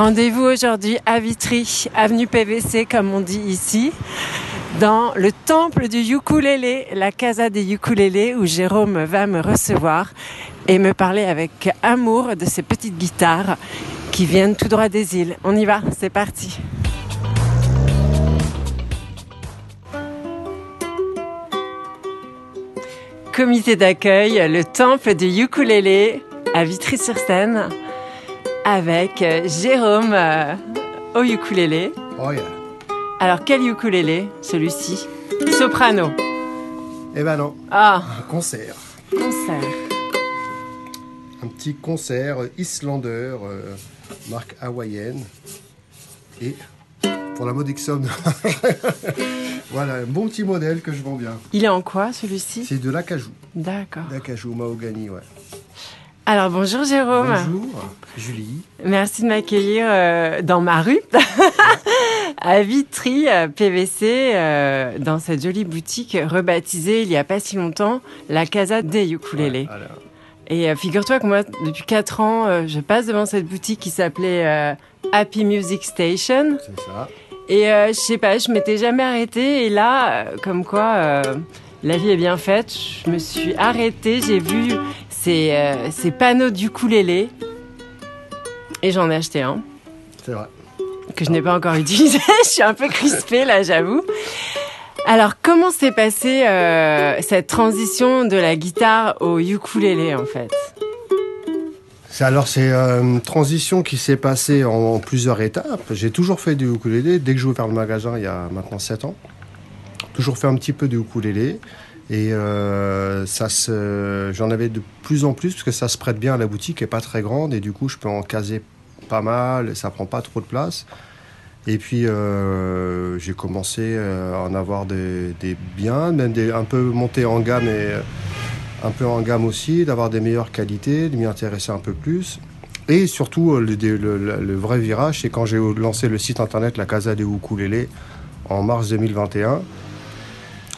Rendez-vous aujourd'hui à Vitry, avenue PVC comme on dit ici, dans le temple du ukulélé, la casa des ukulélés où Jérôme va me recevoir et me parler avec amour de ces petites guitares qui viennent tout droit des îles. On y va, c'est parti. Comité d'accueil, le temple du ukulélé à Vitry-sur-Seine avec euh, Jérôme euh, au ukulélé. Oh yeah. Alors quel ukulélé Celui-ci? Soprano. Eh ben non, Ah, un concert. concert. Un petit concert islandeur, euh, marque hawaïenne. Et pour la modique somme, voilà, un bon petit modèle que je vends bien. Il est en quoi celui-ci? C'est de l'acajou. D'accord. L'acajou mahogany, ouais. Alors bonjour Jérôme. Bonjour, Julie. Merci de m'accueillir euh, dans ma rue, à Vitry, PVC, euh, dans cette jolie boutique rebaptisée il n'y a pas si longtemps, la Casa des Ukulélés. Et euh, figure-toi que moi, depuis 4 ans, je passe devant cette boutique qui s'appelait Happy Music Station. C'est ça. Et je sais pas, je m'étais jamais arrêtée. Et là, comme quoi, la vie est bien faite. Je me suis arrêtée. J'ai vu ces, euh, ces panneaux d'ukulélé. Et j'en ai acheté un C'est vrai. que je n'ai pas encore utilisé. je suis un peu crispée là, j'avoue. Alors, comment s'est passée euh, cette transition de la guitare au ukulélé en fait? Alors c'est euh, une transition qui s'est passée en, en plusieurs étapes. J'ai toujours fait du ukulélé dès que j'ai ouvert le magasin il y a maintenant 7 ans. Toujours fait un petit peu de ukulélé et euh, j'en avais de plus en plus parce que ça se prête bien à la boutique est pas très grande et du coup je peux en caser pas mal, ça prend pas trop de place. Et puis euh, j'ai commencé euh, à en avoir des, biens, même un peu monter en gamme et un peu en gamme aussi, d'avoir des meilleures qualités, de m'y intéresser un peu plus. Et surtout, le, vrai virage, c'est quand j'ai lancé le site internet La Casa des Ukulélés en mars 2021,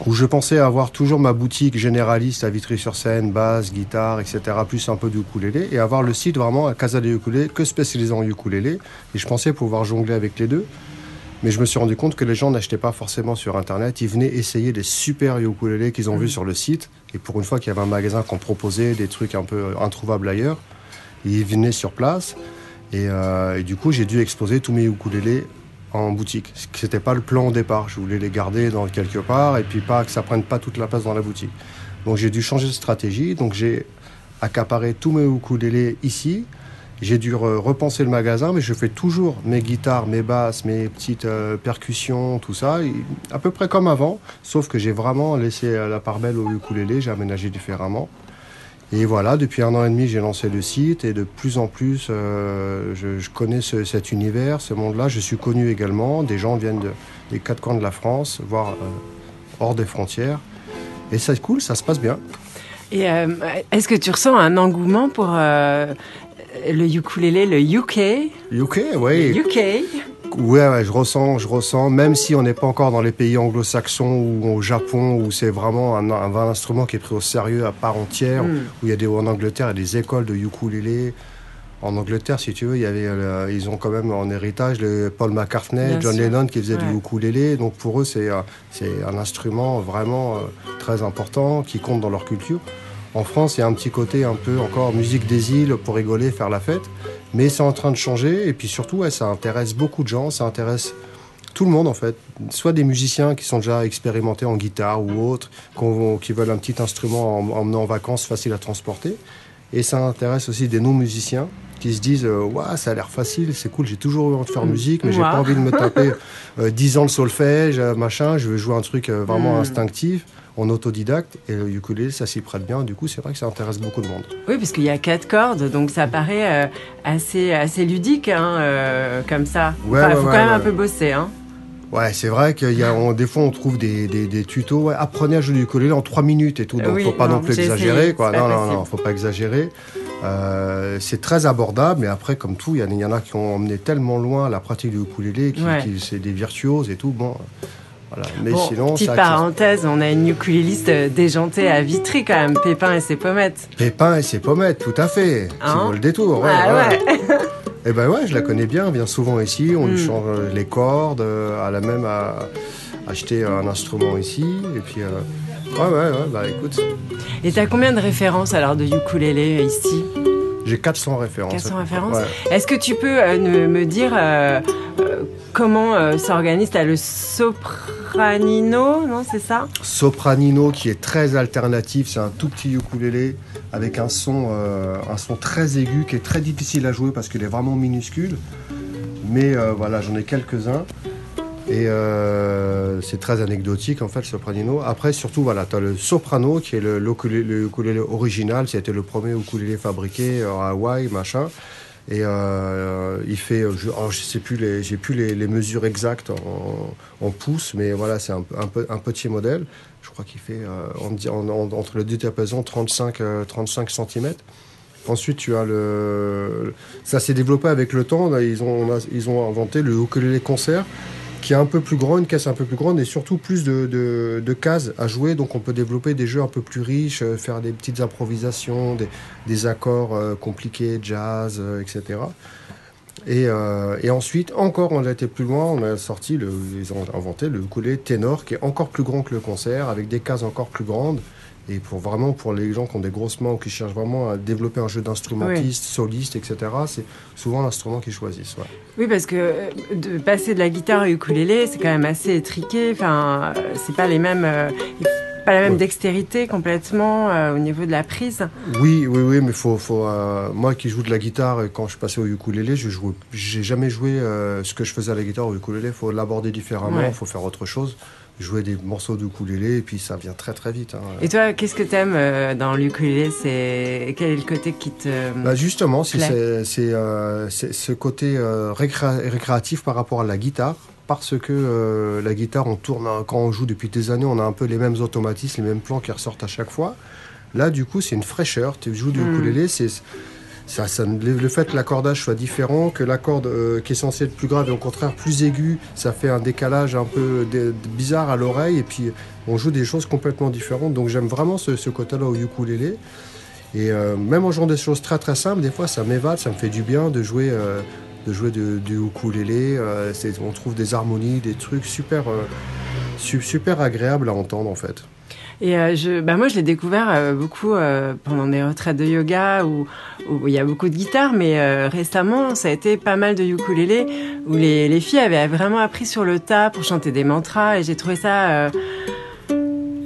où je pensais avoir toujours ma boutique généraliste à Vitry-sur-Seine, basse, guitare, etc., plus un peu de ukulélé, et avoir le site vraiment à Casa des Ukulélés, que spécialisé en ukulélé. Et je pensais pouvoir jongler avec les deux. Mais je me suis rendu compte que les gens n'achetaient pas forcément sur Internet. Ils venaient essayer des super ukulélés qu'ils ont vus sur le site. Et pour une fois qu'il y avait un magasin qu'on proposait des trucs un peu introuvables ailleurs, ils venaient sur place. Et, euh, et du coup, j'ai dû exposer tous mes ukulélés en boutique. Ce n'était pas le plan au départ. Je voulais les garder dans quelque part et puis pas que ça prenne pas toute la place dans la boutique. Donc j'ai dû changer de stratégie. Donc j'ai accaparé tous mes ukulélés ici. J'ai dû re- repenser le magasin, mais je fais toujours mes guitares, mes basses, mes petites euh, percussions, tout ça, à peu près comme avant, sauf que j'ai vraiment laissé euh, la part belle au ukulélé, j'ai aménagé différemment. Et voilà, depuis un an et demi, j'ai lancé le site et de plus en plus, euh, je, je connais ce- cet univers, ce monde-là. Je suis connu également. Des gens viennent de- des quatre coins de la France, voire euh, hors des frontières. Et c'est cool, ça se passe bien. Et euh, est-ce que tu ressens un engouement pour le ukulélé, le UK UK, Le oui. UK Ouais, ouais, je ressens, je ressens, même si on n'est pas encore dans les pays anglo-saxons ou au Japon, où c'est vraiment un, un, un instrument qui est pris au sérieux à part entière, Mm. où il y a des, en Angleterre, il y a des écoles de ukulélé. En Angleterre, si tu veux, il y avait, ils ont quand même en héritage le Paul McCartney, Bien John sûr. Lennon qui faisait Ouais. du ukulélé. Donc pour eux, c'est euh, c'est un instrument vraiment euh, très important qui compte dans leur culture. En France, il y a un petit côté un peu encore musique des îles pour rigoler, faire la fête. Mais c'est en train de changer. Et puis surtout, ça intéresse beaucoup de gens. Ça intéresse tout le monde en fait. Soit des musiciens qui sont déjà expérimentés en guitare ou autres, qu'on- qui veulent un petit instrument en emmenant en vacances facile à transporter. Et ça intéresse aussi des non-musiciens qui se disent euh, Ouah, ça a l'air facile, c'est cool, j'ai toujours eu envie de faire musique, mais j'ai pas envie de me taper euh, 10 ans de solfège, euh, machin, je veux jouer un truc euh, vraiment Mm. instinctif, en autodidacte. Et le ukulélé, ça s'y prête bien. Du coup, c'est vrai que ça intéresse beaucoup de monde. Oui, parce qu'il y a quatre cordes, donc ça paraît euh, assez, assez ludique, hein, euh, comme ça. Ouais, Enfin, ouais, faut ouais, quand même ouais. un peu bosser. Hein. Ouais, c'est vrai qu'il y a, on- des fois on trouve des, des, des tutos. Ouais, apprenez à jouer du ukulélé en 3 minutes et tout. Donc Oui, faut pas non, non, plus exagérer. essayé, quoi. Non, non, non, faut pas exagérer. Euh, c'est très abordable, mais après, comme tout, il y, en a- il y en a qui ont emmené tellement loin la pratique du ukulélé, qui, Ouais. qui- c'est des virtuoses et tout. Bon, voilà. Mais Bon, sinon, petite ça parenthèse, on a une ukuléliste euh, déjantée à Vitry quand même, Pépin et ses pommettes. Pépin et ses pommettes, tout à fait. Hein vaut le détour. Ouais, ah ouais. ouais. Eh ben ouais, je la connais bien, elle vient souvent ici, on lui Mm. change les cordes, euh, elle a même à, acheté un instrument ici, et puis... euh, ouais, ouais, ouais, bah écoute, Et t'as combien de références alors de ukulélé euh, ici? J'ai 400 références. 400 références Ouais. Est-ce que tu peux euh, me dire euh, euh, comment euh, s'organise? T'as le sopranino, non c'est ça? Sopranino qui est très alternatif, c'est un tout petit ukulélé avec un son, un son très aigu qui est très difficile à jouer parce qu'il est vraiment minuscule. Mais voilà, j'en ai quelques-uns. Et euh, c'est très anecdotique en fait le sopranino. Après surtout voilà, tu as le soprano qui est le, le original, c'était le premier ukulélé fabriqué euh, à Hawaï, machin. Et euh, il fait, je, alors, je sais plus les, plus les, mesures exactes en, en pouces, mais voilà, c'est un, petit modèle. Je crois qu'il fait entre le diapasons 35, euh, 35 cm. Ensuite, tu as le. Ça s'est développé avec le temps. Ils ont inventé le ukulélé concert, qui est un peu plus grand, une caisse un peu plus grande et surtout plus de, cases à jouer. Donc, on peut développer des jeux un peu plus riches, euh, faire des petites improvisations, des, des accords euh, compliqués, jazz, euh, etc. Et, ensuite, encore, on a été plus loin, on a sorti, ils ont inventé le ukulélé ténor, qui est encore plus grand que le concert, avec des cases encore plus grandes. Et pour vraiment, pour les gens qui ont des grosses mains ou qui cherchent vraiment à développer un jeu d'instrumentiste, soliste, etc., c'est souvent l'instrument qu'ils choisissent. ouais. Oui, parce que euh, de passer de la guitare au ukulélé, c'est quand même assez étriqué. Enfin, c'est pas les mêmes, euh, pas la même Ouais. dextérité complètement euh, au niveau de la prise. Oui, oui, oui, mais faut, faut, euh, moi qui joue de la guitare, et quand je passais au ukulélé, je jouais, j'ai jamais joué euh, ce que je faisais à la guitare au ukulélé. Faut l'aborder différemment, Ouais. faut faire autre chose. Jouer des morceaux de ukulélé, et puis ça vient très très vite. hein. Et toi, qu'est-ce que t'aimes euh, dans l'ukulélé? C'est quel est le côté qui te Bah justement, c'est c'est, euh, ce côté euh, récré- récréatif par rapport à la guitare, parce que euh, la guitare, on tourne quand on joue depuis des années, on a un peu les mêmes automatismes, les mêmes plans qui ressortent à chaque fois. Là, du coup, c'est une fraîcheur. Tu joues du Mm. ukulélé, c'est le fait que l'accordage soit différent, que la corde euh, qui est censée être plus grave est au contraire plus aiguë, ça fait un décalage un peu bizarre à l'oreille et puis on joue des choses complètement différentes. Donc j'aime vraiment ce, côté-là au ukulélé. Et euh, même en jouant des choses très très simples, des fois ça m'évade, ça me fait du bien de jouer, euh, de du ukulélé. On trouve des harmonies, des trucs super, su- super agréables à entendre en fait. Et euh, je, bah moi, je l'ai découvert euh, beaucoup euh, pendant des retraites de yoga où où il y a beaucoup de guitare, mais euh, récemment, ça a été pas mal de ukulélé où les, les filles avaient vraiment appris sur le tas pour chanter des mantras et j'ai trouvé ça euh,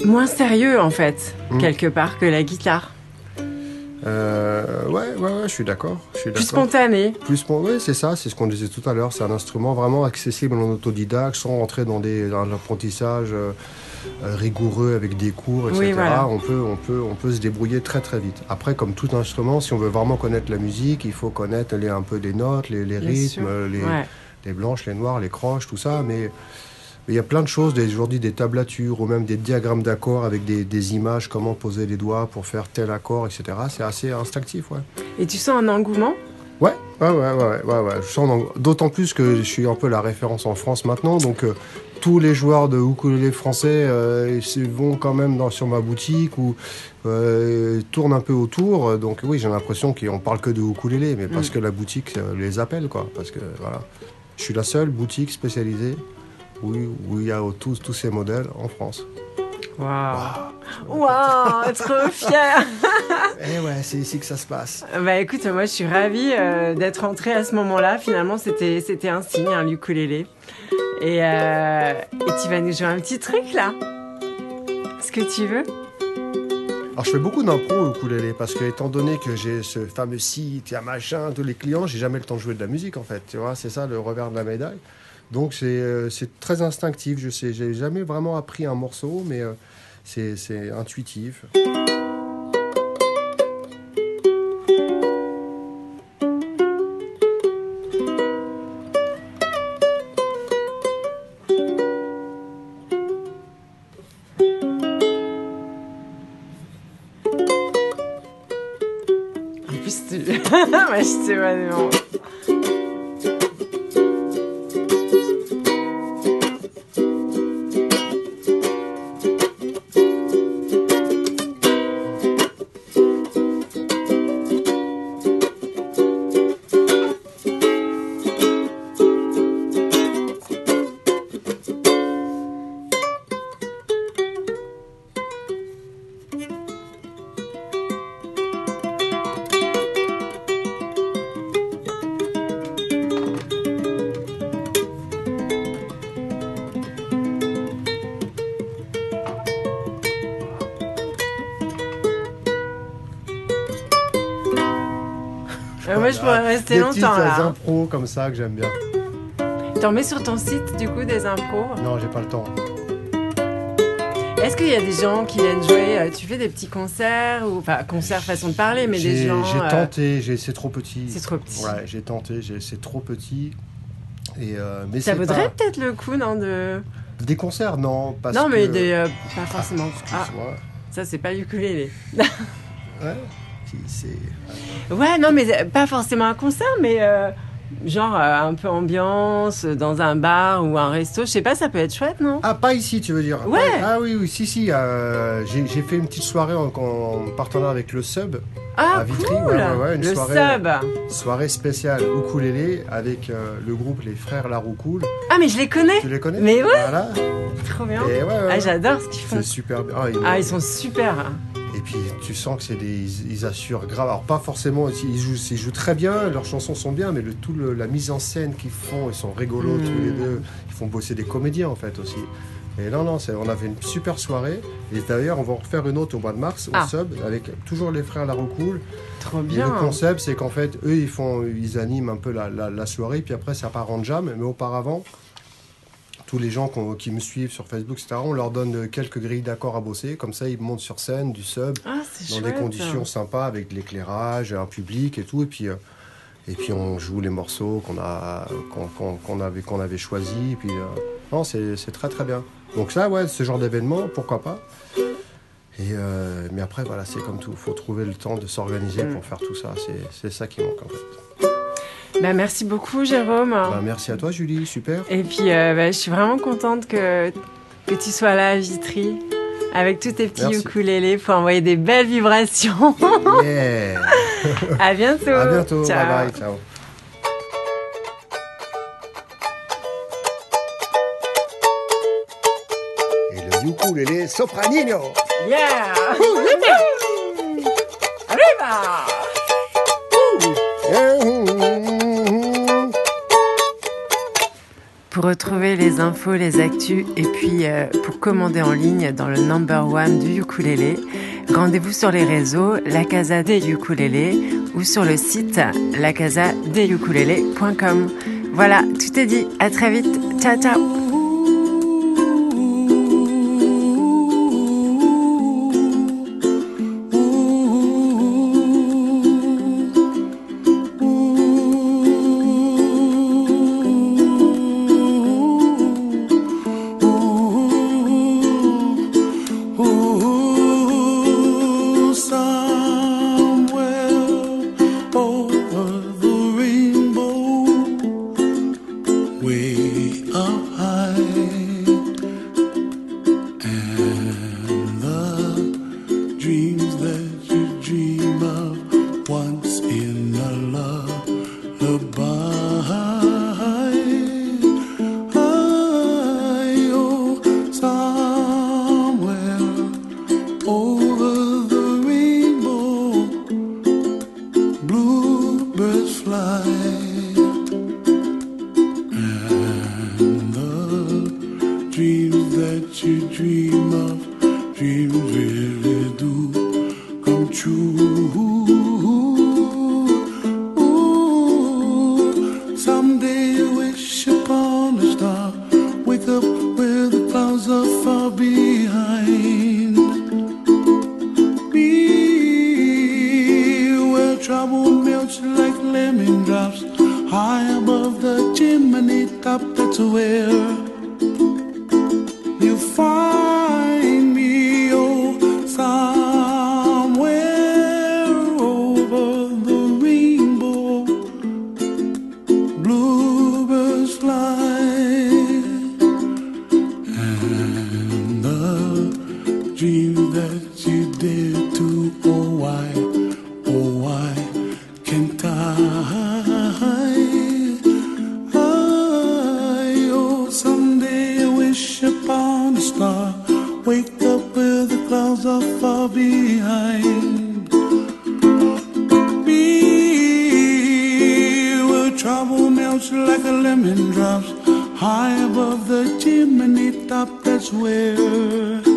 moins sérieux en fait, Mm. quelque part, que la guitare. Euh, ouais, ouais, ouais, je suis d'accord. Plus spontané. Plus oui, c'est ça, c'est ce qu'on disait tout à l'heure. C'est un instrument vraiment accessible en autodidacte, sans rentrer dans, des, dans l'apprentissage euh, rigoureux avec des cours, etc. Oui, voilà. on, peut, on, peut, on peut se débrouiller très très vite. Après, comme tout instrument, si on veut vraiment connaître la musique, il faut connaître les, un peu les notes, les, rythmes, les, Ouais. les blanches, les noires, les croches, tout ça. Mais il y a plein de choses, aujourd'hui des tablatures ou même des diagrammes d'accords avec des, des images, comment poser les doigts pour faire tel accord, etc. C'est assez instinctif, ouais. Et tu sens un engouement? Ouais, ouais, ouais, ouais, ouais, ouais. Je sens d'autant plus que je suis un peu la référence en France maintenant, donc euh, tous les joueurs de ukulélé français euh, vont quand même dans, sur ma boutique ou euh, tournent un peu autour. Donc oui, j'ai l'impression qu'on parle que de ukulélé, mais parce Mm. que la boutique les appelle, quoi. Parce que voilà, je suis la seule boutique spécialisée où, où il y a tous, tous ces modèles en France. Waouh Waouh Trop fière Eh ouais, c'est ici que ça se passe. Bah écoute, moi je suis ravie euh, d'être entrée à ce moment-là. Finalement, c'était c'était un signe, un ukulélé. Et, euh, et tu vas nous jouer un petit truc là Ce que tu veux Alors je fais beaucoup d'impro au ukulélé parce que étant donné que j'ai ce fameux site, il y a machin, tous les clients, j'ai jamais le temps de jouer de la musique en fait. Tu vois, c'est ça le revers de la médaille. Donc euh, c'est très instinctif. Je sais, j'ai jamais vraiment appris un morceau, mais euh, c'est intuitif. Ah, en plus, tu... ouais, je sais pas. Des longtemps petites là. hein. impros comme ça que j'aime bien. T'en mets sur ton site du coup des impros? Non, j'ai pas le temps. Est-ce qu'il y a des gens qui viennent jouer euh, Tu fais des petits concerts ou enfin concerts façon de parler, mais des gens. j'ai euh, tenté, c'est trop petit. C'est trop petit. Ouais, j'ai tenté, c'est trop petit. Et euh, mais Ça vaudrait pas- peut-être le coup, non de... des concerts, non, parce Non, mais que- des, pas forcément. Ah, Excuse-moi. ça c'est pas ukulélé. Ouais, c'est. Ouais, non, mais euh, pas forcément un concert, mais euh, genre euh, un peu ambiance dans un bar ou un resto. Je sais pas, ça peut être chouette, non? Ah, pas ici, tu veux dire? Ouais. Ah oui, oui, si, si. euh, j'ai j'ai fait une petite soirée en, en partenariat avec le Sub. Ah, à Vitry, cool ouais, ouais, ouais, une Le soirée, sub Soirée spéciale ukulélé avec euh, le groupe Les Frères Laroucoul. Ah, mais je les connais Tu les connais? Mais ouais. Voilà. Trop bien Et ouais, ouais, Ah, j'adore ce qu'ils font. C'est super bien. Ah, ils- Ah, ils sont super Et puis tu sens que c'est des, ils, ils assurent grave. Alors pas forcément, ils jouent, ils jouent très bien, leurs chansons sont bien, mais le tout le- la mise en scène qu'ils font, ils sont rigolos tous les deux. Ils font bosser des comédiens en fait aussi. Et non non, on avait une super soirée. Et d'ailleurs, on va en refaire une autre au mois de mars au Ah. sub avec toujours les frères Laroucoul. Trop Et bien le concept, c'est qu'en fait, eux, ils font, ils animent un peu la, la- la soirée, puis après, ça part en jam. Mais auparavant, tous les gens qui me suivent sur Facebook, etc., on leur donne quelques grilles d'accords à bosser. Comme ça, ils montent sur scène, du sub, Ah, dans chouette des conditions sympas, avec de l'éclairage, un public et tout. Et puis, euh, et puis on joue les morceaux qu'on a, qu'on avait, qu'on avait choisis. Et puis, euh, non, c'est très très bien. Donc ça, ouais, ce genre d'événement, pourquoi pas. Et euh, mais après, voilà, c'est comme tout. Il faut trouver le temps de s'organiser Mm. pour faire tout ça. C'est ça qui manque en fait. Bah, merci beaucoup, Jérôme. Bah, merci à toi, Julie. Super. Et puis, euh, bah, je suis vraiment contente que, que tu sois là à Vitry avec tous tes petits Merci. ukulélés pour envoyer des belles vibrations. Yeah. à bientôt. à bientôt. Ciao. Bye bye. Ciao. Et le ukulélé sopranino. Yeah. Arriba. Pour retrouver les infos, les actus et puis euh, pour commander en ligne dans le number one du ukulélé, rendez-vous sur les réseaux La Casa des Ukulélés ou sur le site lacasadeukulélés.com. Voilà, tout est dit. À très vite. Ciao, ciao. above. lift up, that's where